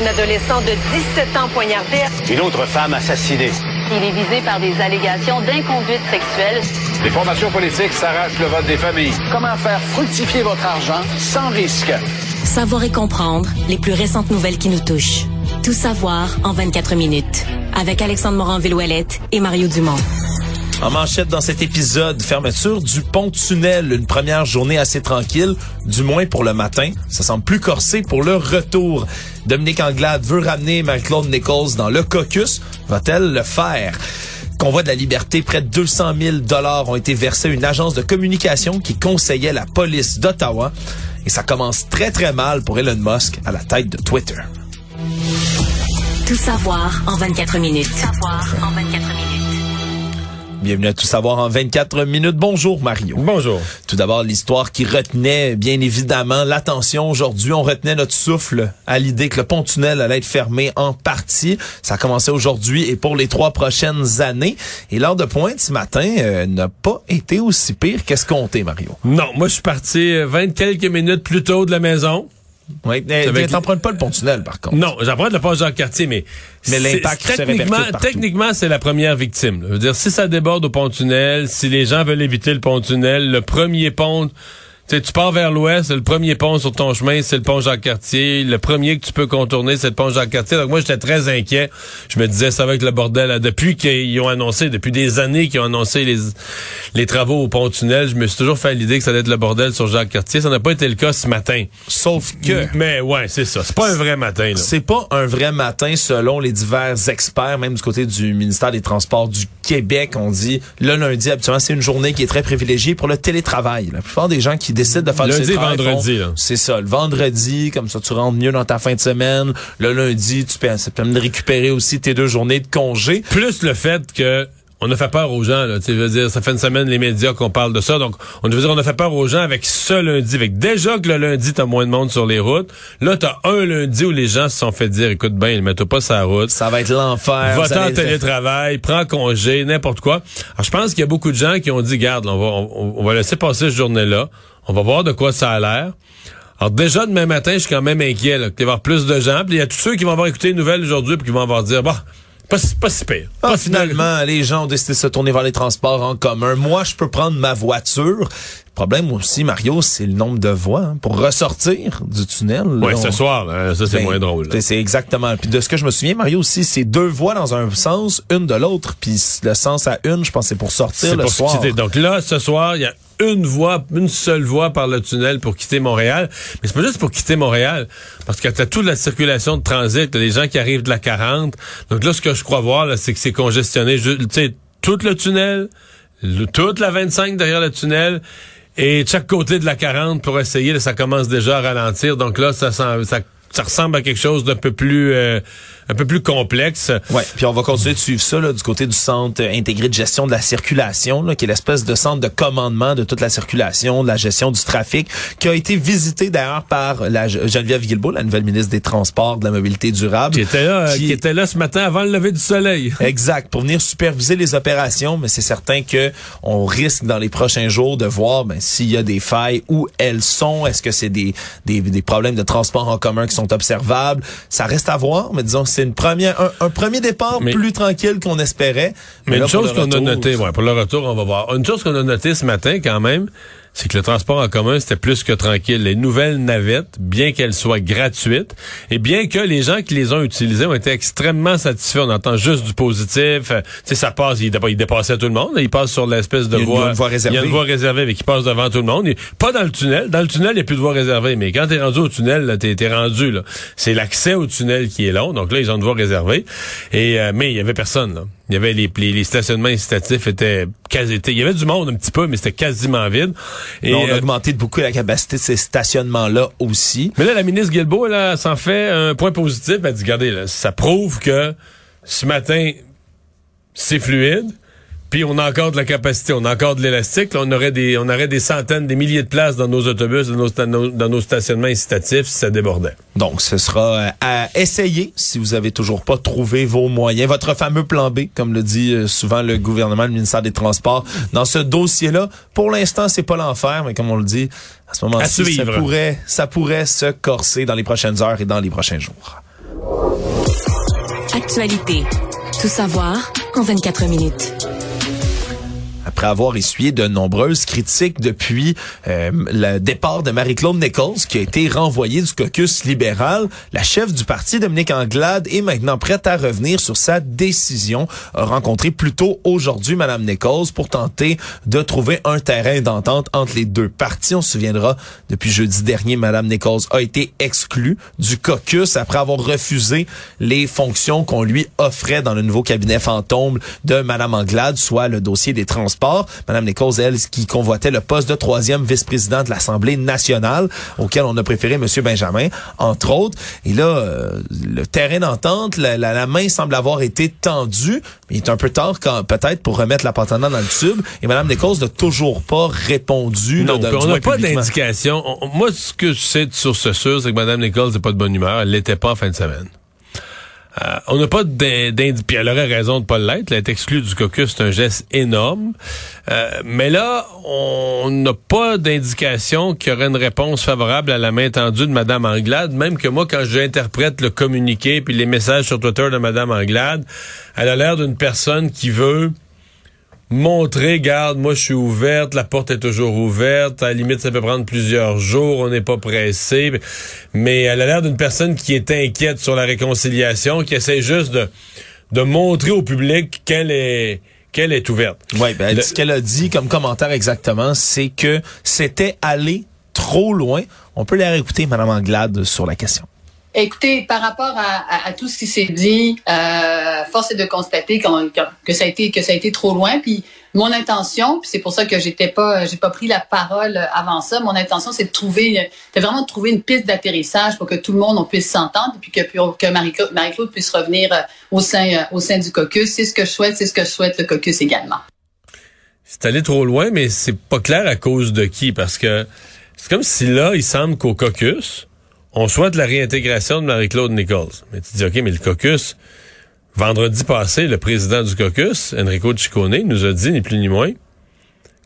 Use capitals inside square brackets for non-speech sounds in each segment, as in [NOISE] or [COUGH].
Un adolescent de 17 ans poignardé. Une autre femme assassinée. Il est visé par des allégations d'inconduite sexuelle. Les formations politiques s'arrachent le vote des familles. Comment faire fructifier votre argent sans risque? Savoir et comprendre les plus récentes nouvelles qui nous touchent. Tout savoir en 24 minutes. Avec Alexandre Morin-Villouellette et Mario Dumont. En manchette dans cet épisode, fermeture du pont-tunnel, une première journée assez tranquille, du moins pour le matin. Ça semble plus corsé pour le retour. Dominique Anglade veut ramener Marie-Claude Nichols dans le caucus. Va-t-elle le faire? Convoi de la liberté, près de 200 000 dollars ont été versés à une agence de communication qui conseillait la police d'Ottawa. Et ça commence très très mal pour Elon Musk à la tête de Twitter. Tout savoir en 24 minutes. Tout savoir en 24 minutes. Bienvenue à Tout savoir en 24 minutes. Bonjour Mario. Bonjour. Tout d'abord, l'histoire qui retenait bien évidemment l'attention aujourd'hui. On retenait notre souffle à l'idée que le pont-tunnel allait être fermé en partie. Ça a commencé aujourd'hui et pour les trois prochaines années. Et l'heure de pointe ce matin euh, n'a pas été aussi pire qu'escompté, Mario. Non, moi je suis parti 20 quelques minutes plus tôt de la maison. Oui, mais t'empruntes pas le pont-tunnel, par contre. Non, j'emprunte le pont Jacques-Cartier, mais... Mais l'impact techniquement, techniquement, c'est la première victime. Je veux dire, si ça déborde au pont-tunnel, si les gens veulent éviter le pont-tunnel, le premier pont tu pars vers l'ouest, le premier pont sur ton chemin, c'est le pont Jacques-Cartier. Le premier que tu peux contourner, c'est le pont Jacques-Cartier. Donc moi, j'étais très inquiet. Je me disais, ça va être le bordel. Depuis qu'ils ont annoncé, depuis des années qu'ils ont annoncé les, les travaux au pont-tunnel, je me suis toujours fait l'idée que ça allait être le bordel sur Jacques-Cartier. Ça n'a pas été le cas ce matin. Sauf que... Mais ouais, c'est ça. C'est pas un vrai matin. C'est pas un vrai matin selon les divers experts, même du côté du ministère des Transports du Québec. On dit, le lundi, habituellement, c'est une journée qui est très privilégiée pour le télétravail. La plupart des gens qui décide de faire lundi, vendredi. C'est ça, le vendredi, comme ça tu rentres mieux dans ta fin de semaine. Le lundi, tu peux, ça de récupérer aussi tes deux journées de congé. Plus le fait que on a fait peur aux gens. Là, veux dire, ça fait une semaine les médias qu'on parle de ça. Donc, on veut dire, on a fait peur aux gens avec ce lundi. Avec déjà que le lundi, t'as moins de monde sur les routes. Là, t'as un lundi où les gens se sont fait dire, écoute ben, mets-toi pas sa route. Ça va être l'enfer. Va en télétravail, prends congé, n'importe quoi. Alors, je pense qu'il y a beaucoup de gens qui ont dit, garde, on va, on, va laisser passer cette journée-là. On va voir de quoi ça a l'air. Alors déjà demain matin, je suis quand même inquiet là, qu'il y avoir plus de gens. Puis il y a tous ceux qui vont avoir écouté les nouvelles aujourd'hui puis qui vont avoir dire bah pas, pas si pire. Ah, finalement, les gens ont décidé de se tourner vers les transports en commun. Moi, je peux prendre ma voiture. Le problème aussi, Mario, c'est le nombre de voies hein, pour ressortir du tunnel. Oui, ce soir, ça c'est ben, moins drôle. C'est exactement. Puis de ce que je me souviens, Mario aussi, c'est deux voies dans un sens, une de l'autre. Puis le sens à une, je pense, c'est pour sortir le pour soir. Donc là, ce soir, il y a une voie, une seule voie par le tunnel pour quitter Montréal. Mais c'est pas juste pour quitter Montréal, parce que t'as toute la circulation de transit, t'as des gens qui arrivent de la 40. Donc là, ce que je crois voir, c'est que c'est congestionné. Tu sais, tout le tunnel, toute la 25 derrière le tunnel, et chaque côté de la 40 pour essayer, ça commence déjà à ralentir. Donc là, ça, ressemble à quelque chose d'un peu plus euh, un peu plus complexe. Ouais, puis on va continuer de suivre ça là, du côté du centre intégré de gestion de la circulation, là, qui est l'espèce de centre de commandement de toute la circulation, de la gestion du trafic, qui a été visité d'ailleurs par la Geneviève Guilbeault, la nouvelle ministre des Transports, de la mobilité durable, qui était là, qui, était là ce matin avant le lever du soleil. [LAUGHS] Exact, pour venir superviser les opérations, mais c'est certain que on risque dans les prochains jours de voir ben, s'il y a des failles où elles sont, est-ce que c'est des, des, des problèmes de transport en commun qui sont observables, ça reste à voir, mais disons c'est une première, un, premier départ plus tranquille qu'on espérait. Mais, une chose qu'on a noté, ouais, pour le retour, on va voir. Une chose qu'on a noté ce matin quand même, c'est que le transport en commun, c'était plus que tranquille. Les nouvelles navettes, bien qu'elles soient gratuites, et bien que les gens qui les ont utilisées ont été extrêmement satisfaits, on entend juste du positif. Euh, tu sais, ça passe, il, il dépassait tout le monde. Il passe sur l'espèce de voie, réservée. Il y a une voie réservée, mais qui passe devant tout le monde. pas dans le tunnel. Dans le tunnel, il n'y a plus de voie réservée. Mais quand t'es rendu au tunnel, t'es es rendu. là. C'est l'accès au tunnel qui est long. Donc là, ils ont une voie réservée. Et, euh, mais il y avait personne. Là. Il y avait les, les, stationnements incitatifs étaient quasi. Il y avait du monde un petit peu, mais c'était quasiment vide. Et on a euh, augmenté de beaucoup la capacité de ces stationnements-là aussi. Mais là, la ministre Guilbeault, elle s'en fait un point positif. Elle dit, regardez, là, ça prouve que ce matin, c'est fluide. Puis on a encore de la capacité, on a encore de l'élastique. On aurait des, on aurait des centaines, des milliers de places dans nos autobus, dans nos, dans nos stationnements incitatifs si ça débordait. Donc, ce sera euh, à essayer si vous avez toujours pas trouvé vos moyens. Votre fameux plan B, comme le dit euh, souvent le gouvernement, le ministère des Transports, dans ce dossier-là. Pour l'instant, c'est pas l'enfer, mais comme on le dit, à ce moment-ci, ça pourrait, ça pourrait se corser dans les prochaines heures et dans les prochains jours. l'actualité. Tout savoir en 24 minutes. Après avoir essuyé de nombreuses critiques depuis euh, le départ de Marie-Claude Nichols, qui a été renvoyée du caucus libéral, la chef du parti, Dominique Anglade, est maintenant prête à revenir sur sa décision. A rencontré plus tôt aujourd'hui Madame Nichols pour tenter de trouver un terrain d'entente entre les deux partis. On se souviendra, depuis jeudi dernier, Madame Nichols a été exclue du caucus après avoir refusé les fonctions qu'on lui offrait dans le nouveau cabinet fantôme de Madame Anglade, soit le dossier des transports Madame Nichols, elle, qui convoitait le poste de troisième vice-président de l'Assemblée nationale, auquel on a préféré Monsieur Benjamin, entre autres. Et là, euh, le terrain d'entente, la, la, main semble avoir été tendue, mais il est un peu tard peut-être pour remettre la patana dans le tube. Et Madame Nichols n'a toujours pas répondu. Non, on n'a pas d'indication. Moi, ce que je sais de source sûre, c'est que Madame Nichols n'est pas de bonne humeur. Elle l'était pas en fin de semaine. Euh, on n'a pas d'indication. Puis elle aurait raison de pas l'être. Être exclue du caucus, c'est un geste énorme. Euh, mais là, on n'a pas d'indication qu'il y aurait une réponse favorable à la main tendue de Mme Anglade. Même que moi, quand j'interprète le communiqué puis les messages sur Twitter de Mme Anglade, elle a l'air d'une personne qui veut montrer, garde, moi je suis ouverte, la porte est toujours ouverte, à la limite ça peut prendre plusieurs jours, on n'est pas pressé, mais elle a l'air d'une personne qui est inquiète sur la réconciliation, qui essaie juste de, de montrer au public qu'elle est qu'elle est ouverte. Oui, ben, ce qu'elle a dit comme commentaire exactement, c'est que c'était aller trop loin. On peut la réécouter, Madame Anglade, sur la question. Écoutez, par rapport à, à, tout ce qui s'est dit, euh, force est de constater que ça a été que ça a été trop loin. Puis mon intention, puis c'est pour ça que j'étais pas, j'ai pas pris la parole avant ça. Mon intention, c'est de trouver, c'est vraiment de trouver une piste d'atterrissage pour que tout le monde on puisse s'entendre, puis que que Marie-Claude puisse revenir euh, au sein euh, au sein du caucus. C'est ce que je souhaite, c'est ce que je souhaite le caucus également. C'est allé trop loin, mais c'est pas clair à cause de qui, parce que c'est comme si là, il semble qu'au caucus on souhaite la réintégration de Marie-Claude Nichols. Mais tu dis, OK, mais le caucus, vendredi passé, le président du caucus, Enrico Ciccone, nous a dit, ni plus ni moins,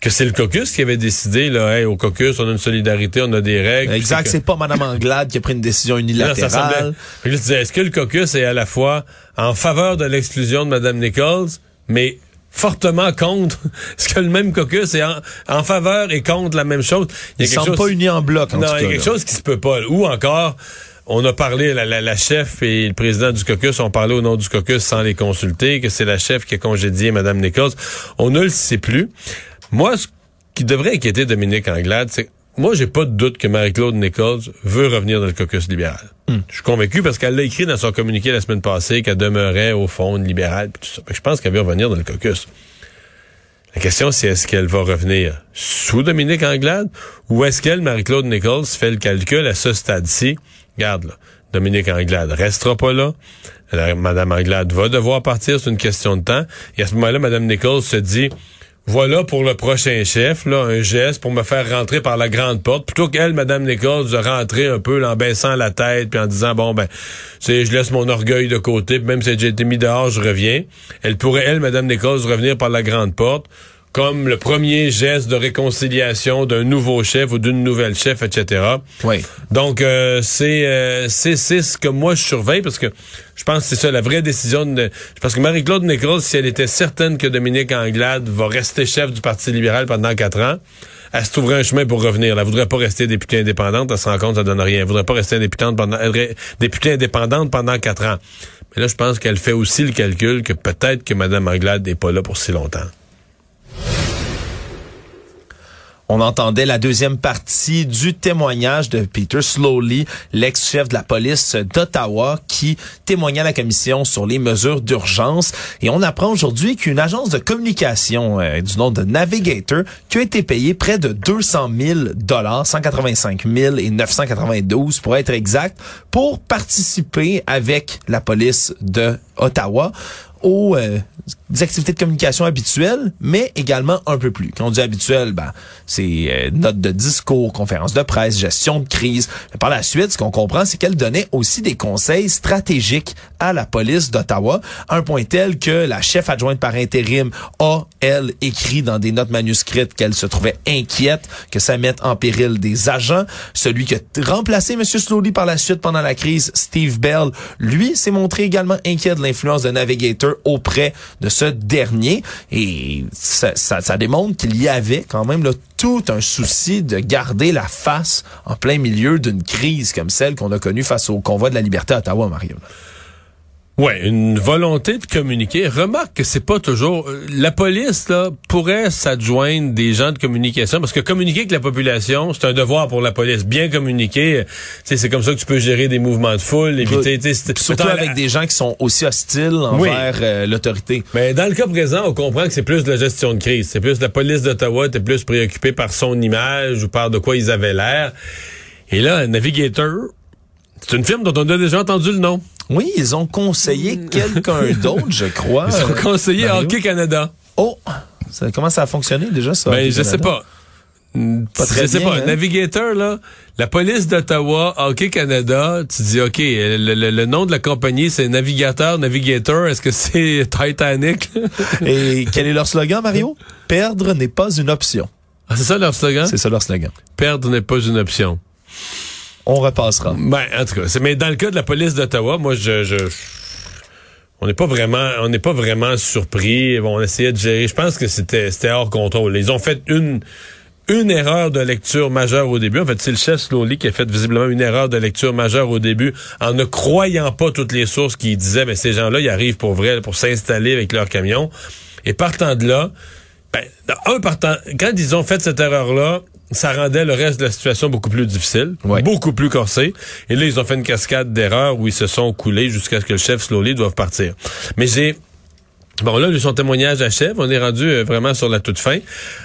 que c'est le caucus qui avait décidé, là, hey, au caucus, on a une solidarité, on a des règles. Exact, c'est pas Mme Anglade qui a pris une décision unilatérale. est-ce que le caucus est à la fois en faveur de l'exclusion de Mme Nichols, mais fortement contre [LAUGHS] ce que le même caucus est en, faveur et contre la même chose. Il y a Ils pas unis en bloc. En non, il y a quelque chose qui se peut pas. Ou encore, on a parlé, la, la, chef et le président du caucus ont parlé au nom du caucus sans les consulter, que c'est la chef qui a congédié Mme Nichols. On ne le sait plus. Moi, ce qui devrait inquiéter Dominique Anglade, c'est moi, j'ai pas de doute que Marie-Claude Nichols veut revenir dans le caucus libéral. Hmm. Je suis convaincu parce qu'elle l'a écrit dans son communiqué la semaine passée qu'elle demeurait au fond une libérale. Tout ça. Je pense qu'elle veut revenir dans le caucus. La question, c'est est-ce qu'elle va revenir sous Dominique Anglade ou est-ce qu'elle, Marie-Claude Nichols, fait le calcul à ce stade-ci? Regarde, là, Dominique Anglade restera pas là. Madame Anglade va devoir partir, c'est une question de temps. Et à ce moment-là, Madame Nichols se dit, voilà pour le prochain chef, là, un geste pour me faire rentrer par la grande porte, plutôt qu'elle, Madame Nichols, de rentrer un peu en baissant la tête, puis en disant, bon, ben, je laisse mon orgueil de côté, même si j'ai été mis dehors, je reviens. Elle pourrait, elle, Madame Nichols, revenir par la grande porte, comme le premier geste de réconciliation d'un nouveau chef ou d'une nouvelle chef, etc. Oui. Donc euh, c'est euh, c'est c'est ce que moi je surveille parce que je pense que c'est ça la vraie décision de parce que Marie-Claude Nichols, si elle était certaine que Dominique Anglade va rester chef du Parti libéral pendant quatre ans, elle se trouverait un chemin pour revenir. Elle voudrait pas rester députée indépendante, elle se rend compte ça donne rien. Elle voudrait pas rester indépendante pendant députée indépendante pendant quatre ans. Mais là, je pense qu'elle fait aussi le calcul que peut-être que Mme Anglade n'est pas là pour si longtemps. On entendait la deuxième partie du témoignage de Peter Slowly, l'ex-chef de la police d'Ottawa, qui témoignait à la commission sur les mesures d'urgence. Et on apprend aujourd'hui qu'une agence de communication euh, du nom de Navigator, qui a été payée près de 200 000 dollars, 185 000 et 992 pour être exact, pour participer avec la police de Ottawa aux euh, activités de communication habituelles, mais également un peu plus. Quand on dit habituel, ben, c'est euh, notes de discours, conférences de presse, gestion de crise. Par la suite, ce qu'on comprend, c'est qu'elle donnait aussi des conseils stratégiques à la police d'Ottawa, un point tel que la chef adjointe par intérim a, elle, écrit dans des notes manuscrites qu'elle se trouvait inquiète que ça mette en péril des agents. Celui qui a remplacé M. Slowly par la suite pendant la crise, Steve Bell, lui, s'est montré également inquiet de l'influence de Navigator auprès de ce dernier. Et ça, ça, ça démontre qu'il y avait quand même là, tout un souci de garder la face en plein milieu d'une crise comme celle qu'on a connue face au convoi de la liberté à Ottawa, Mario. Ouais, une volonté de communiquer. Remarque que c'est pas toujours euh, la police là pourrait s'adjoindre des gens de communication parce que communiquer avec la population, c'est un devoir pour la police. Bien communiquer, c'est comme ça que tu peux gérer des mouvements de foule, éviter surtout avec des gens qui sont aussi hostiles envers euh, l'autorité. Mais dans le cas présent, on comprend que c'est plus de la gestion de crise, c'est plus la police d'Ottawa était plus préoccupée par son image ou par de quoi ils avaient l'air. Et là, Navigator, c'est une firme dont on a déjà entendu le nom. Oui, ils ont conseillé quelqu'un [LAUGHS] d'autre, je crois. Ils ont conseillé Hockey Canada. Oh, ça, comment ça a fonctionné déjà ça? Ben, je sais pas. Pas très je sais pas. Hein? Navigator, là, la police d'Ottawa, Hockey Canada, tu dis, OK, le, nom de la compagnie, c'est Navigateur, Navigator, est-ce que c'est Titanic? [LAUGHS] Et quel est leur slogan, Mario? [LAUGHS] Perdre n'est pas une option. Ah, c'est ça leur slogan? C'est ça leur slogan. Perdre n'est pas une option on repassera. Ben, en tout cas, mais dans le cas de la police d'Ottawa, moi, je, je on n'est pas vraiment, on n'est pas vraiment surpris. on essayait de gérer. Je pense que c'était, c'était hors contrôle. Ils ont fait une, une erreur de lecture majeure au début. En fait, c'est le chef Slowly qui a fait visiblement une erreur de lecture majeure au début en ne croyant pas toutes les sources qui disaient, mais ces gens-là, ils arrivent pour vrai, pour s'installer avec leur camion. Et partant de là, ben, un partant, quand ils ont fait cette erreur-là, ça rendait le reste de la situation beaucoup plus difficile, beaucoup plus corsé. Et là, ils ont fait une cascade d'erreurs où ils se sont coulés jusqu'à ce que le chef Slowly doive partir. Mais j'ai Bon, là, son témoignage achève. On est rendu euh, vraiment sur la toute fin.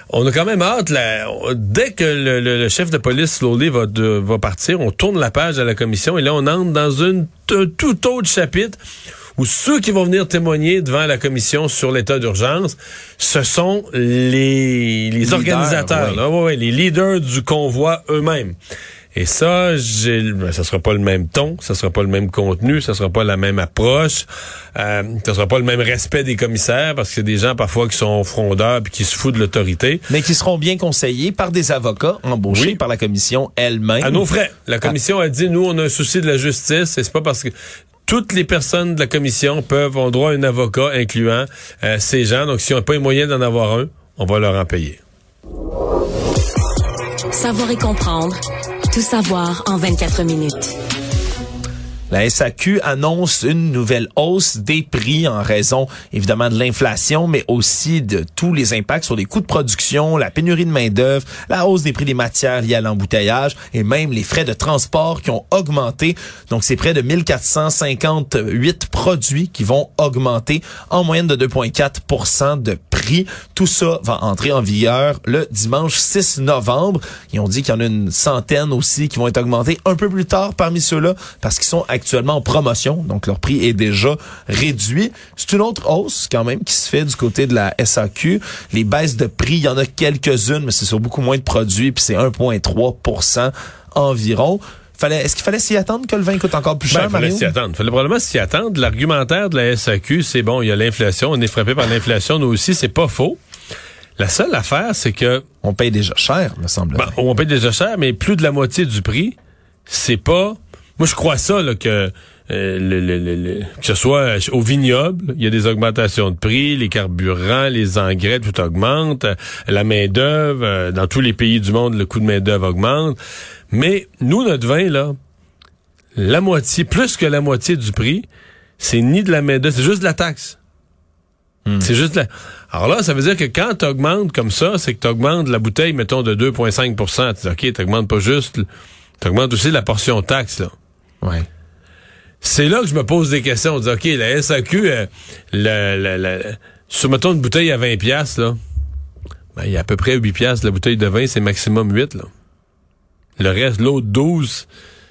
On a quand même hâte, là, dès que le, chef de police Slowly va, va partir, on tourne la page à la commission et là, on entre dans une tout autre chapitre où ceux qui vont venir témoigner devant la commission sur l'état d'urgence, ce sont les, les organisateurs, les leaders du convoi eux-mêmes. Et ça, j'ai, ben, ça sera pas le même ton, ça sera pas le même contenu, ça sera pas la même approche, euh, ça sera pas le même respect des commissaires parce que c'est des gens parfois qui sont frondeurs puis qui se foutent de l'autorité. Mais qui seront bien conseillés par des avocats embauchés par la commission elle-même. À nos frais. La commission a dit nous on a un souci de la justice et c'est pas parce que toutes les personnes de la commission peuvent ont droit à un avocat incluant euh, ces gens. Donc, si on n'a pas les moyens d'en avoir un, on va leur en payer. Savoir et comprendre. Tout savoir en 24 minutes. La SAQ annonce une nouvelle hausse des prix en raison évidemment de l'inflation, mais aussi de tous les impacts sur les coûts de production, la pénurie de main-d'œuvre, la hausse des prix des matières liées à l'embouteillage et même les frais de transport qui ont augmenté. Donc c'est près de 1458 produits qui vont augmenter en moyenne de 2,4% de prix. Tout ça va entrer en vigueur le dimanche 6 novembre. Et on dit qu'il y en a une centaine aussi qui vont être augmentés un peu plus tard parmi ceux-là parce qu'ils sont actuellement en promotion, donc leur prix est déjà réduit. C'est une autre hausse quand même qui se fait du côté de la SAQ. Les baisses de prix, il y en a quelques-unes, mais c'est sur beaucoup moins de produits, puis c'est 1,3% environ. Fallait, est-ce qu'il fallait s'y attendre que le vin coûte encore plus ben, cher, ben, Il fallait s'y attendre. fallait probablement s'y attendre. L'argumentaire de la SAQ, c'est bon, il y a l'inflation, on est frappé par l'inflation, nous aussi, c'est pas faux. La seule affaire, c'est que... On paye déjà cher, me semble. Ben, on paye déjà cher, mais plus de la moitié du prix, c'est pas moi, je crois ça, là, que euh, le, que ce soit au vignoble, il y a des augmentations de prix, les carburants, les engrais, tout augmente, la main-d'œuvre, euh, dans tous les pays du monde, le coût de main-d'œuvre augmente. Mais nous, notre vin, là, la moitié, plus que la moitié du prix, c'est ni de la main-d'œuvre, c'est juste de la taxe. Hmm. C'est juste la... Alors là, ça veut dire que quand tu augmentes comme ça, c'est que tu augmentes la bouteille, mettons, de 2,5 Tu dis, OK, tu pas juste, tu augmentes aussi la portion taxe, là. Ouais. C'est là que je me pose des questions. On dit, OK, la SAQ, euh, le, sur, mettons, une bouteille à 20 pièces là, ben, il y a à peu près 8 piastres. La bouteille de vin, c'est maximum 8, là. Le reste, l'autre 12,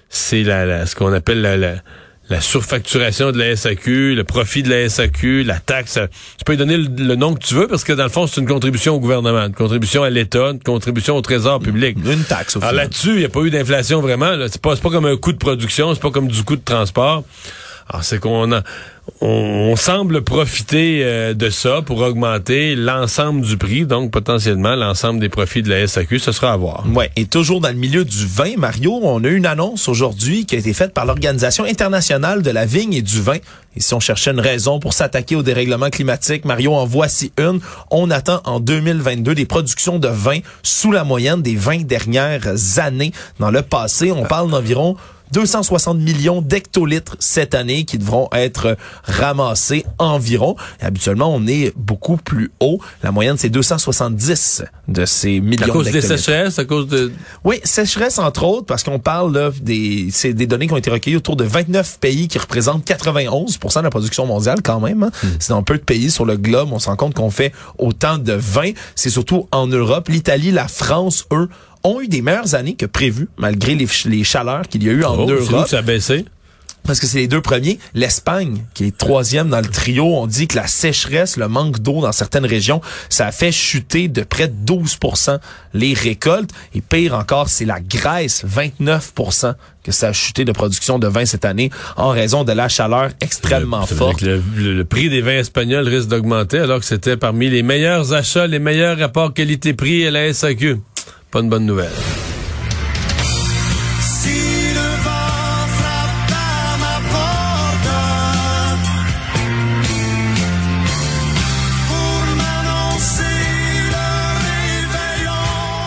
c'est la, ce qu'on appelle la, la surfacturation de la SAQ, le profit de la SAQ, la taxe. Tu peux lui donner le, nom que tu veux parce que dans le fond, c'est une contribution au gouvernement, une contribution à l'État, une contribution au trésor public. Une taxe au Alors là-dessus, il n'y a pas eu d'inflation vraiment. C'est pas, pas comme un coût de production, c'est pas comme du coût de transport. Alors c'est qu'on a on, semble profiter euh, de ça pour augmenter l'ensemble du prix, donc potentiellement l'ensemble des profits de la SAQ, ce sera à voir. Ouais, et toujours dans le milieu du vin, Mario, on a une annonce aujourd'hui qui a été faite par l'Organisation internationale de la vigne et du vin. Et si on cherchait une raison pour s'attaquer au dérèglement climatique, Mario en voici une. On attend en 2022 des productions de vin sous la moyenne des 20 dernières années. Dans le passé, on parle d'environ 260 millions d'hectolitres cette année qui devront être ramassés environ. Et habituellement, on est beaucoup plus haut. La moyenne, c'est 270 de ces millions À cause des sécheresses, à cause de... Oui, sécheresse entre autres, parce qu'on parle là, des, c'est des données qui ont été recueillies autour de 29 pays qui représentent 91% de la production mondiale quand même. Hein. Hmm. C'est dans peu de pays sur le globe, on se rend compte qu'on fait autant de vin. C'est surtout en Europe. L'Italie, la France, eux, ont eu des meilleures années que prévu, malgré les, les chaleurs qu'il y a eu en oh, Europe. ça a baissé? parce que c'est les deux premiers. L'Espagne, qui est troisième dans le trio, on dit que la sécheresse, le manque d'eau dans certaines régions, ça a fait chuter de près de 12 les récoltes. Et pire encore, c'est la Grèce, 29% que ça a chuté de production de vin cette année en raison de la chaleur extrêmement forte. Le, le, prix des vins espagnols risque d'augmenter alors que c'était parmi les meilleurs achats, les meilleurs rapports qualité-prix à la SAQ. Pas une bonne nouvelle.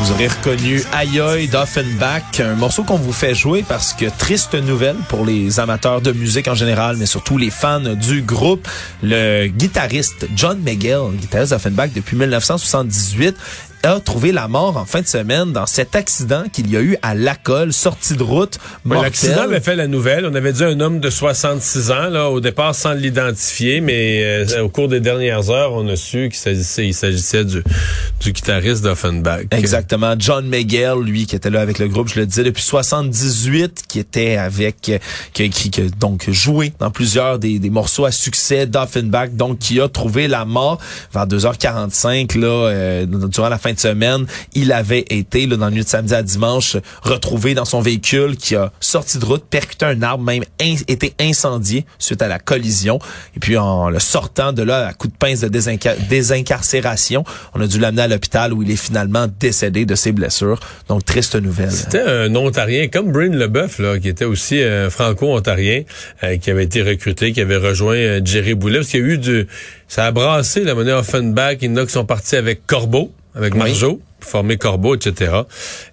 Vous aurez reconnu Ayoy d'Offenbach, un morceau qu'on vous fait jouer parce que triste nouvelle pour les amateurs de musique en général, mais surtout les fans du groupe. Le guitariste John McGill, guitariste d'Offenbach depuis 1978, a trouvé la mort en fin de semaine dans cet accident qu'il y a eu à Lacolle, sortie de route. L'accident avait fait la nouvelle. On avait dit un homme de 66 ans, là, au départ sans l'identifier, mais euh, au cours des dernières heures, on a su qu'il s'agissait, il s'agissait du, du guitariste d'Offenbach. Exactement. John Miguel, lui, qui était là avec le groupe, je le disais, depuis 78, qui était avec, qui, qui, qui donc joué dans plusieurs des, des morceaux à succès d'Offenbach, donc qui a trouvé la mort vers 2h45, là, euh, durant la fin semaine, il avait été, là, dans la nuit de samedi à dimanche, retrouvé dans son véhicule qui a sorti de route, percuté un arbre, même été incendié suite à la collision. Et puis, en le sortant de là, à coup de pince de désincarcération, on a dû l'amener à l'hôpital où il est finalement décédé de ses blessures. Donc, triste nouvelle. C'était un Ontarien, comme Bryn Leboeuf, là, qui était aussi un franco-ontarien, euh, qui avait été recruté, qui avait rejoint euh, Jerry Boulet, parce qu'il y a eu du... Ça a brassé la monnaie Offenbach. Il y en a qui sont partis avec Corbeau avec Marjo, formé Corbeau, etc.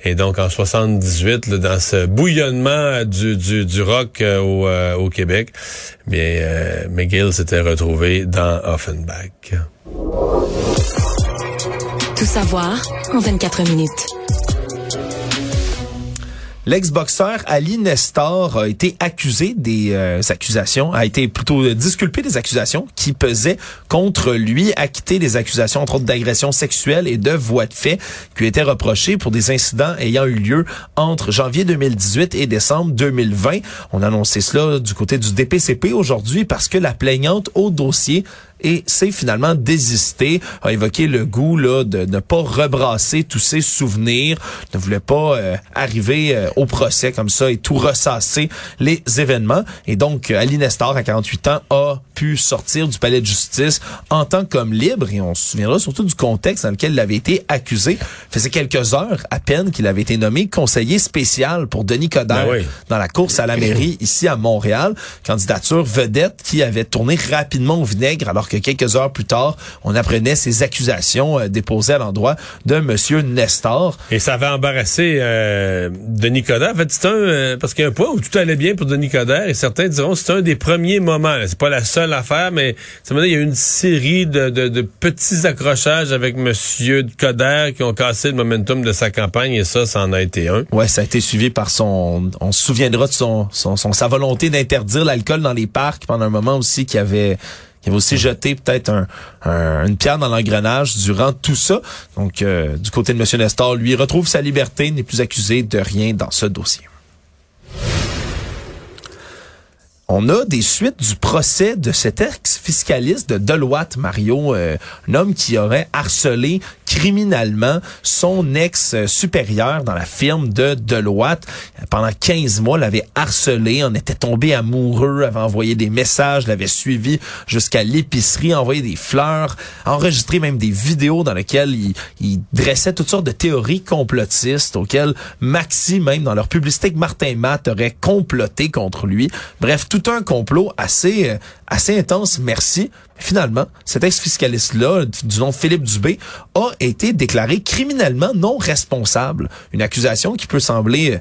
Et donc en 78, dans ce bouillonnement du, du, du rock euh, au, euh, au, Québec, bien euh, McGill s'était retrouvé dans Offenbach. Tout savoir en 24 minutes. L'ex-boxeur Ali Nestor a été accusé des euh, accusations, a été plutôt disculpé des accusations qui pesaient contre lui, acquitté des accusations entre autres d'agression sexuelle et de voie de fait qui lui étaient reprochées pour des incidents ayant eu lieu entre janvier 2018 et décembre 2020. On a annoncé cela du côté du DPCP aujourd'hui parce que la plaignante au dossier et c'est finalement désisté, a évoqué le goût là, de ne pas rebrasser tous ses souvenirs, ne voulait pas euh, arriver euh, au procès comme ça et tout ressasser les événements. Et donc, Ali Nestor, à 48 ans, a pu sortir du palais de justice en tant qu'homme libre, et on se souviendra surtout du contexte dans lequel il avait été accusé. Faisait quelques heures à peine qu'il avait été nommé conseiller spécial pour Denis Coderre ben dans la course à la mairie ici à Montréal, candidature vedette qui avait tourné rapidement au vinaigre alors que quelques heures plus tard, on apprenait ces accusations euh, déposées à l'endroit de Monsieur Nestor. Et ça avait embarrassé euh, Denis Coderre. En fait, c'est un euh, parce qu'il y a un point où tout allait bien pour Denis Coderre et certains diront c'est un des premiers moments. C'est pas la seule l'affaire, mais ça veut dire il y a eu une série de, de, petits accrochages avec Monsieur Coder qui ont cassé le momentum de sa campagne et ça, ça en a été un. Ouais, ça a été suivi par son, on se souviendra de son, son, sa volonté d'interdire l'alcool dans les parcs pendant un moment aussi qui avait qui avait aussi jeté peut-être un, une pierre dans l'engrenage durant tout ça. Donc, euh, du côté de M. Nestor, lui, retrouve sa liberté, n'est plus accusé de rien dans ce dossier. On a des suites du procès de cet ex-fiscaliste de Deloitte, Mario, euh, un homme qui aurait harcelé criminellement son ex-supérieur dans la firme de Deloitte. Pendant 15 mois, l'avait harcelé, en était tombé amoureux, avait envoyé des messages, l'avait suivi jusqu'à l'épicerie, envoyé des fleurs, enregistré même des vidéos dans lesquelles il, il, dressait toutes sortes de théories complotistes auxquelles Maxi, même dans leur publicité que Martin Matt aurait comploté contre lui. Bref, tout un complot assez, euh, assez intense, merci. Finalement, cet ex-fiscaliste-là, du nom Philippe Dubé, a été déclaré criminellement non responsable. Une accusation qui peut sembler euh,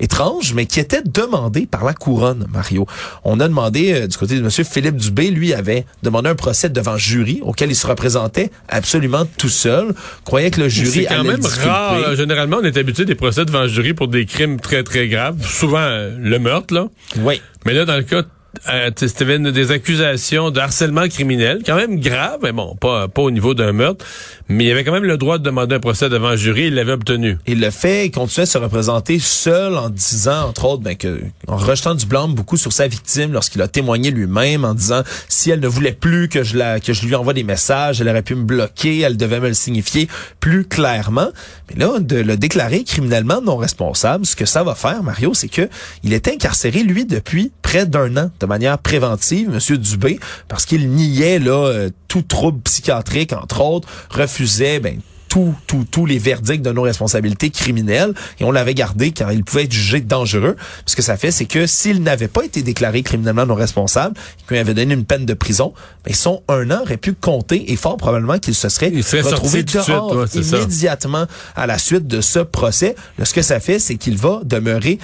étrange, mais qui était demandée par la couronne, Mario. On a demandé euh, du côté de Monsieur Philippe Dubé, lui avait demandé un procès devant jury auquel il se représentait absolument tout seul. Croyait que le jury C'est quand même rare. Généralement, on est habitué des procès devant jury pour des crimes très très graves, souvent euh, le meurtre là. Oui. Mais là, dans le cas euh, c'était des accusations de harcèlement criminel, quand même grave, mais bon, pas, pas au niveau d'un meurtre, mais il avait quand même le droit de demander un procès devant un jury, il l'avait obtenu. Il le fait, il continuait à se représenter seul en disant, entre autres, ben, que, en rejetant du blanc beaucoup sur sa victime lorsqu'il a témoigné lui-même en disant, si elle ne voulait plus que je la, que je lui envoie des messages, elle aurait pu me bloquer, elle devait me le signifier plus clairement. Mais là, de le déclarer criminellement non responsable, ce que ça va faire, Mario, c'est que il est incarcéré, lui, depuis près d'un an de manière préventive, Monsieur Dubé, parce qu'il niait là euh, tout trouble psychiatrique, entre autres, refusait ben, tous tout, tous les verdicts de nos responsabilités criminelles et on l'avait gardé car il pouvait être jugé dangereux. Ce que ça fait, c'est que s'il n'avait pas été déclaré criminellement non responsable qu'on avait donné une peine de prison, ben, son un an aurait pu compter et fort probablement qu'il se serait, retrouvé dehors immédiatement à la suite de ce procès. Là, ce que ça fait, c'est qu'il va demeurer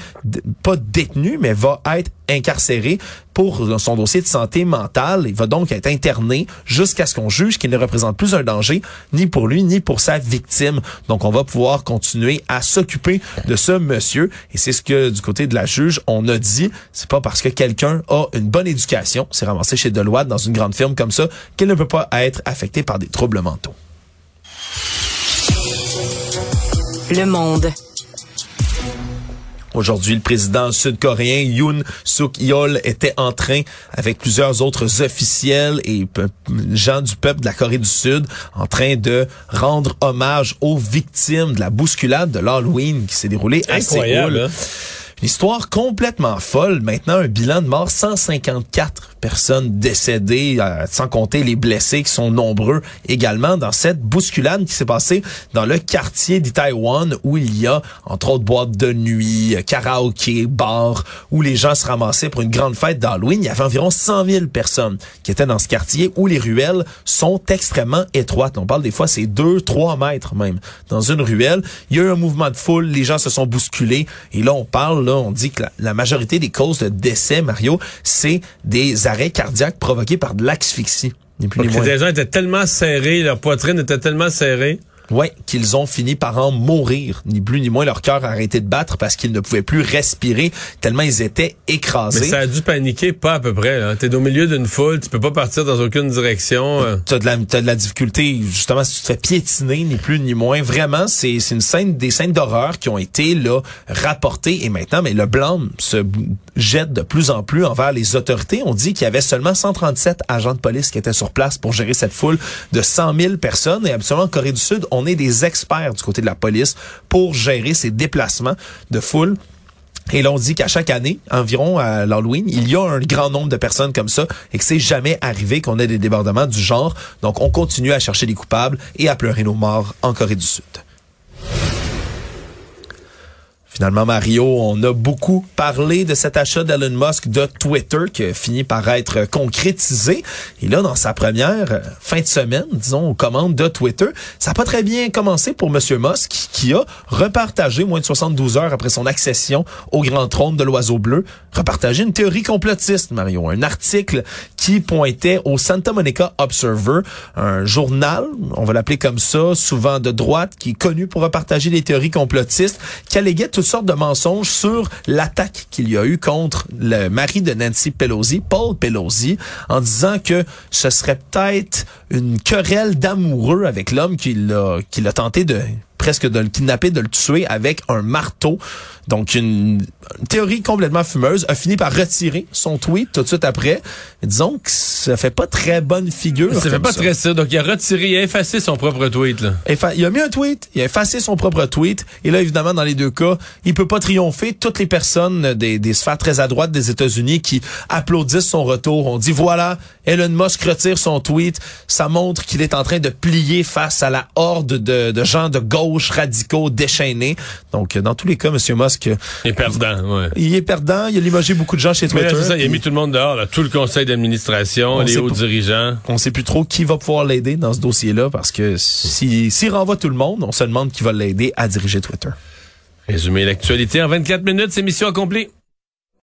pas détenu, mais va être incarcéré pour son dossier de santé mentale. Il va donc être interné jusqu'à ce qu'on juge qu'il ne représente plus un danger ni pour lui ni pour sa victime. Donc on va pouvoir continuer à s'occuper de ce monsieur et c'est ce que du côté de la juge on a dit. C'est pas parce que quelqu'un a une bonne éducation, c'est ramassé chez Deloitte dans une grande firme comme ça qu'il ne peut pas être affecté par des troubles mentaux. Le monde. Aujourd'hui, le président sud-coréen Yoon Suk Yeol était en train, avec plusieurs autres officiels et gens du peuple de la Corée du Sud, en train de rendre hommage aux victimes de la bousculade de l'Halloween qui s'est déroulée à Séoul. Hein? Une histoire complètement folle. Maintenant, un bilan de mort, 154 personnes décédées, euh, sans compter les blessés qui sont nombreux également dans cette bousculade qui s'est passée dans le quartier d'Itaewon où il y a entre autres boîtes de nuit, karaoké, bars où les gens se ramassaient pour une grande fête d'Halloween. Il y avait environ 100 000 personnes qui étaient dans ce quartier où les ruelles sont extrêmement étroites. On parle des fois c'est 2 3 mètres même dans une ruelle. Il y a eu un mouvement de foule, les gens se sont bousculés et là on parle là, on dit que la, majorité des causes de décès Mario, c'est des arrêts cardiaques provoqués par de l'asphyxie. Les gens étaient tellement serrés, leur poitrine était tellement serrée. Oui, qu'ils ont fini par en mourir. Ni plus ni moins, leur cœur a arrêté de battre parce qu'ils ne pouvaient plus respirer tellement ils étaient écrasés. Mais ça a dû paniquer pas à peu près. T'es au milieu d'une foule, tu peux pas partir dans aucune direction. Euh. T'as de la as de la difficulté justement si tu te fais piétiner ni plus ni moins. Vraiment, c'est c'est une scène des scènes d'horreur qui ont été là rapportées et maintenant, mais le blâme se jette de plus en plus envers les autorités. On dit qu'il y avait seulement 137 agents de police qui étaient sur place pour gérer cette foule de 100 000 personnes et absolument en Corée du Sud, on est des experts du côté de la police pour gérer ces déplacements de foule. Et l'on dit qu'à chaque année, environ à l'Halloween, il y a un grand nombre de personnes comme ça et que c'est jamais arrivé qu'on ait des débordements du genre. Donc, on continue à chercher les coupables et à pleurer nos morts en Corée du Sud. Finalement, Mario, on a beaucoup parlé de cet achat d'Elon Musk de Twitter qui a fini par être concrétisé. Et là, dans sa première euh, fin de semaine, disons, aux commandes de Twitter, ça n'a pas très bien commencé pour Monsieur Musk qui a repartagé, moins de 72 heures après son accession au grand trône de l'oiseau bleu, repartagé une théorie complotiste, Mario. Un article qui pointait au Santa Monica Observer, un journal, on va l'appeler comme ça, souvent de droite, qui est connu pour repartager des théories complotistes, qui alléguait tout sortes de mensonges sur l'attaque qu'il y a eu contre le mari de Nancy Pelosi, Paul Pelosi, en disant que ce serait peut-être une querelle d'amoureux avec l'homme qui l'a tenté de presque de le kidnapper, de le tuer avec un marteau. Donc, une, une théorie complètement fumeuse a fini par retirer son tweet tout de suite après. Disons que ça fait pas très bonne figure. Ça fait pas très ça. Donc, il a retiré, il a effacé son propre tweet, là. Il a mis un tweet, il a effacé son propre tweet, et là, évidemment, dans les deux cas, il peut pas triompher. Toutes les personnes des, des sphères très à droite des États-Unis qui applaudissent son retour, on dit voilà, Elon Musk retire son tweet, ça montre qu'il est en train de plier face à la horde de, de gens de gauche radicaux déchaînés. Donc, dans tous les cas, Monsieur Musk, Il est perdant, ouais. il est perdant, il a limogé beaucoup de gens chez là, Twitter. ça, il a mis tout le monde dehors, là, tout le conseil d'administration, On les hauts dirigeants. On sait plus trop qui va pouvoir l'aider dans ce dossier-là parce que si- s'il renvoie tout le monde, on se demande qui va l'aider à diriger Twitter. Résumer l'actualité en 24 minutes, c'est mission accomplie.